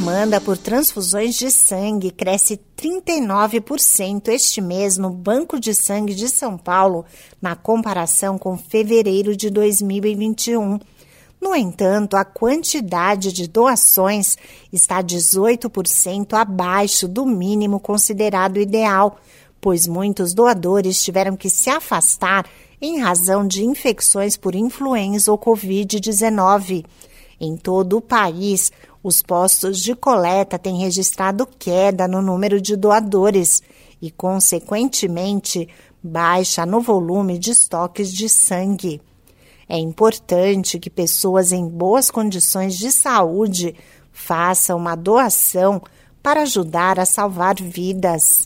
demanda por transfusões de sangue cresce 39% este mês no Banco de Sangue de São Paulo, na comparação com fevereiro de 2021. No entanto, a quantidade de doações está 18% abaixo do mínimo considerado ideal, pois muitos doadores tiveram que se afastar em razão de infecções por influenza ou Covid-19. Em todo o país, os postos de coleta têm registrado queda no número de doadores e, consequentemente, baixa no volume de estoques de sangue. É importante que pessoas em boas condições de saúde façam uma doação para ajudar a salvar vidas.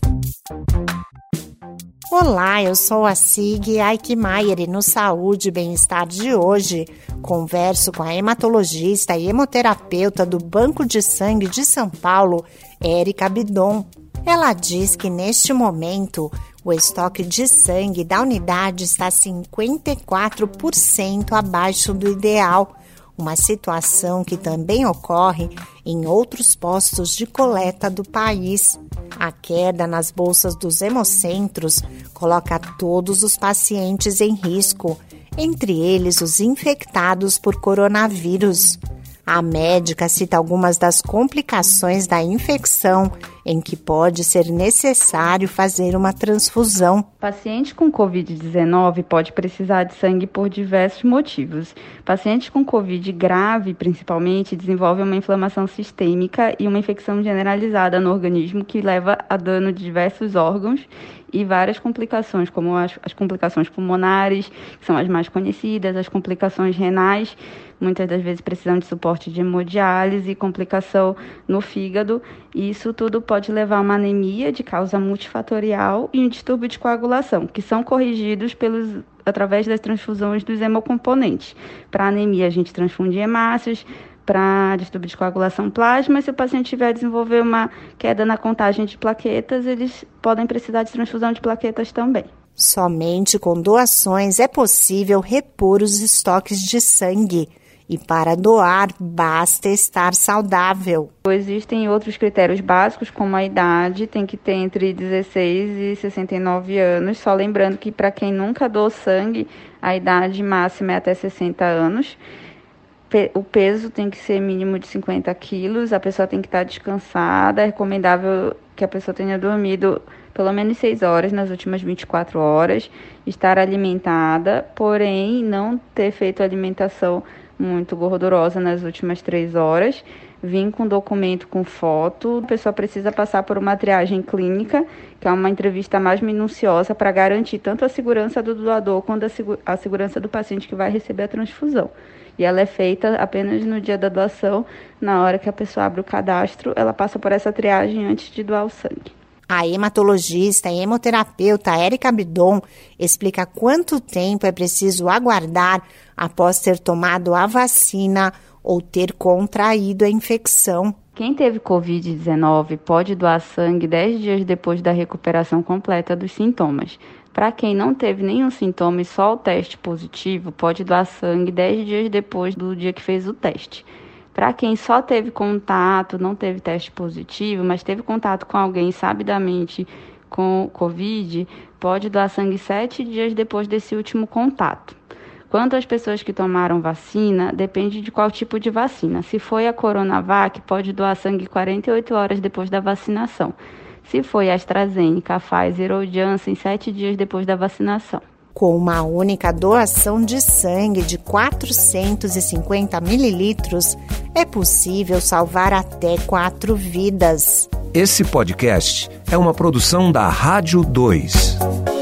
Olá, eu sou a Sig Aikmaier e no Saúde e Bem-Estar de hoje converso com a hematologista e hemoterapeuta do Banco de Sangue de São Paulo, Érica Bidon. Ela diz que neste momento o estoque de sangue da unidade está 54% abaixo do ideal uma situação que também ocorre em outros postos de coleta do país. A queda nas bolsas dos hemocentros coloca todos os pacientes em risco, entre eles os infectados por coronavírus. A médica cita algumas das complicações da infecção em que pode ser necessário fazer uma transfusão. Paciente com Covid-19 pode precisar de sangue por diversos motivos. Paciente com Covid grave, principalmente, desenvolve uma inflamação sistêmica e uma infecção generalizada no organismo que leva a dano de diversos órgãos e várias complicações, como as, as complicações pulmonares, que são as mais conhecidas, as complicações renais, muitas das vezes precisam de suporte de hemodiálise, complicação no fígado, e isso tudo pode levar a uma anemia de causa multifatorial e um distúrbio de coagulação, que são corrigidos pelos através das transfusões dos hemocomponentes. Para anemia, a gente transfunde hemácias, para distúrbio de coagulação plasma. Se o paciente tiver desenvolver uma queda na contagem de plaquetas, eles podem precisar de transfusão de plaquetas também. Somente com doações é possível repor os estoques de sangue. E para doar, basta estar saudável. Existem outros critérios básicos, como a idade, tem que ter entre 16 e 69 anos. Só lembrando que para quem nunca doou sangue, a idade máxima é até 60 anos o peso tem que ser mínimo de 50 quilos, a pessoa tem que estar descansada, é recomendável que a pessoa tenha dormido pelo menos 6 horas nas últimas 24 horas, estar alimentada, porém não ter feito alimentação muito gordurosa nas últimas 3 horas, vir com documento com foto, a pessoa precisa passar por uma triagem clínica, que é uma entrevista mais minuciosa para garantir tanto a segurança do doador quanto a segurança do paciente que vai receber a transfusão. E ela é feita apenas no dia da doação, na hora que a pessoa abre o cadastro, ela passa por essa triagem antes de doar o sangue. A hematologista e hemoterapeuta Érica Bidon explica quanto tempo é preciso aguardar após ter tomado a vacina ou ter contraído a infecção. Quem teve Covid-19 pode doar sangue 10 dias depois da recuperação completa dos sintomas. Para quem não teve nenhum sintoma e só o teste positivo, pode doar sangue 10 dias depois do dia que fez o teste. Para quem só teve contato, não teve teste positivo, mas teve contato com alguém sabidamente com Covid, pode doar sangue 7 dias depois desse último contato. Quanto às pessoas que tomaram vacina, depende de qual tipo de vacina. Se foi a Coronavac, pode doar sangue 48 horas depois da vacinação se foi AstraZeneca, Pfizer ou Janssen sete dias depois da vacinação. Com uma única doação de sangue de 450 mililitros, é possível salvar até quatro vidas. Esse podcast é uma produção da Rádio 2.